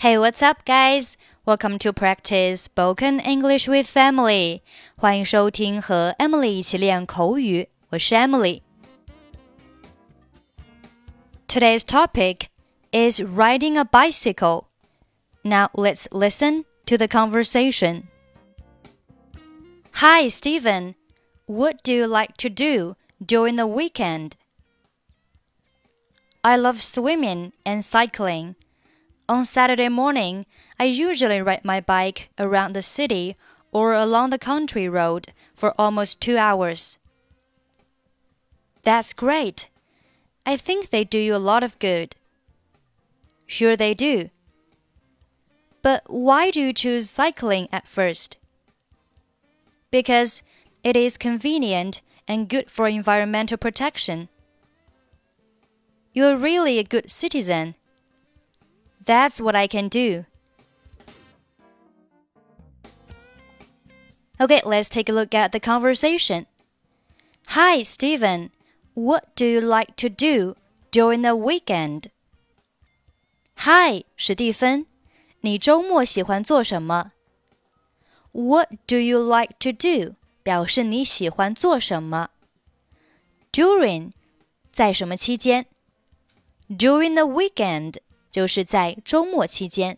Hey, what's up, guys? Welcome to practice spoken English with Emily. 欢迎收听和 Emily 一起练口语。我是 Emily。Today's topic is riding a bicycle. Now let's listen to the conversation. Hi, Steven. What do you like to do during the weekend? I love swimming and cycling. On Saturday morning, I usually ride my bike around the city or along the country road for almost two hours. That's great. I think they do you a lot of good. Sure, they do. But why do you choose cycling at first? Because it is convenient and good for environmental protection. You're really a good citizen. That's what I can do. Okay, let's take a look at the conversation. Hi, Steven. What do you like to do during the weekend? Hi, 史蒂芬，你周末喜欢做什么？What do you like to do？表示你喜欢做什么。During，在什么期间？During the weekend，就是在周末期间。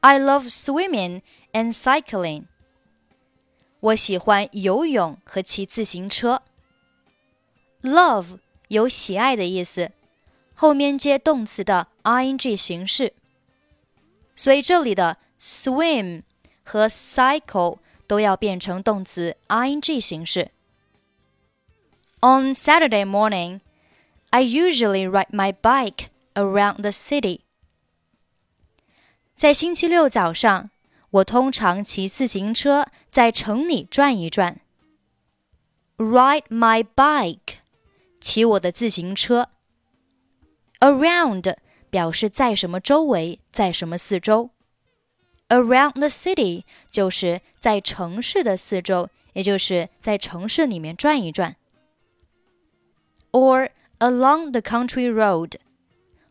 I love swimming and cycling。我喜欢游泳和骑自行车。Love 有喜爱的意思，后面接动词的 ing 形式，所以这里的 swim 和 cycle 都要变成动词 ing 形式。On Saturday morning, I usually ride my bike around the city. 在星期六早上，我通常骑自行车在城里转一转。Ride my bike，骑我的自行车。Around 表示在什么周围，在什么四周。Around the city 就是在城市的四周，也就是在城市里面转一转。Or along the country road，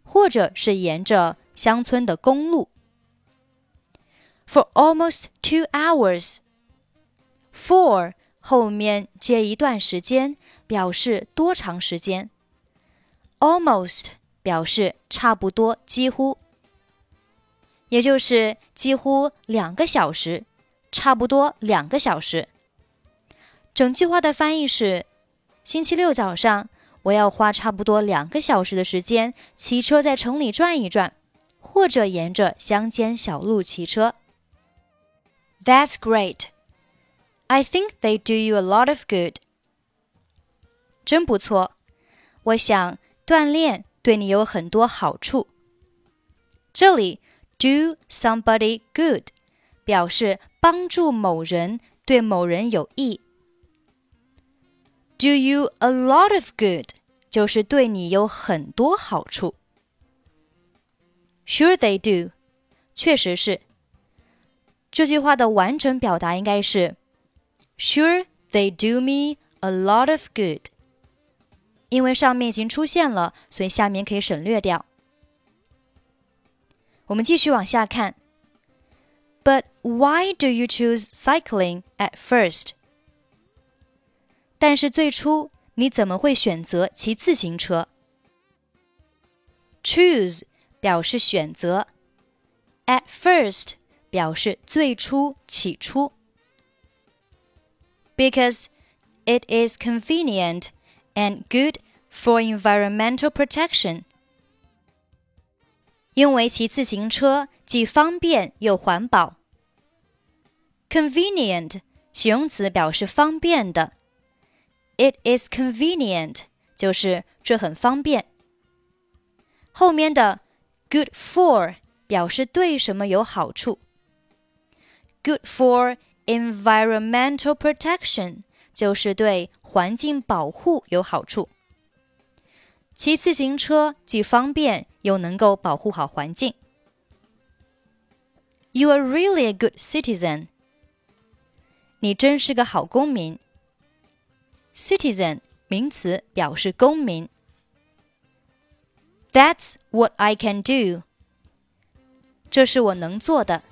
或者是沿着乡村的公路。For almost two hours。For 后面接一段时间，表示多长时间。Almost 表示差不多、几乎，也就是几乎两个小时，差不多两个小时。整句话的翻译是：星期六早上，我要花差不多两个小时的时间骑车在城里转一转，或者沿着乡间小路骑车。That's great. I think they do you a lot of good. 真不错，我想锻炼对你有很多好处。这里 do somebody good 表示帮助某人，对某人有益。 Do you a lot of good 就是对你有很多好处。Sure they do，确实是。这句话的完整表达应该是：Sure they do me a lot of good。因为上面已经出现了，所以下面可以省略掉。我们继续往下看。But why do you choose cycling at first？ 但是最初你怎么会选择骑自行车？Choose 表示选择，at first 表示最初、起初。Because it is convenient and good for environmental protection. 因为骑自行车既方便又环保。Convenient 形容词表示方便的。 It is convenient 就是这很方便。后面的 good for 表示对什么有好处。Good for environmental protection 就是对环境保护有好处。骑自行车既方便又能够保护好环境。You are really a good citizen。你真是个好公民。 citizen 名词表示公民。That's what I can do。这是我能做的。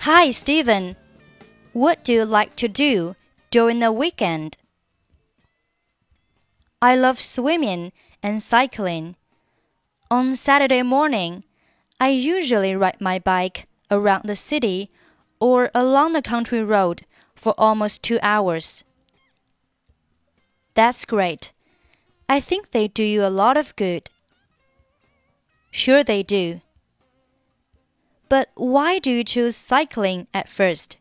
Hi, Steven. What do you like to do during the weekend? I love swimming and cycling. On Saturday morning, I usually ride my bike around the city or along the country road for almost two hours. That's great. I think they do you a lot of good. Sure, they do. But why do you choose cycling at first?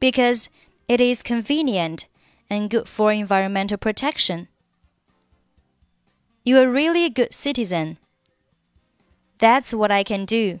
Because it is convenient and good for environmental protection. You are really a good citizen. That's what I can do.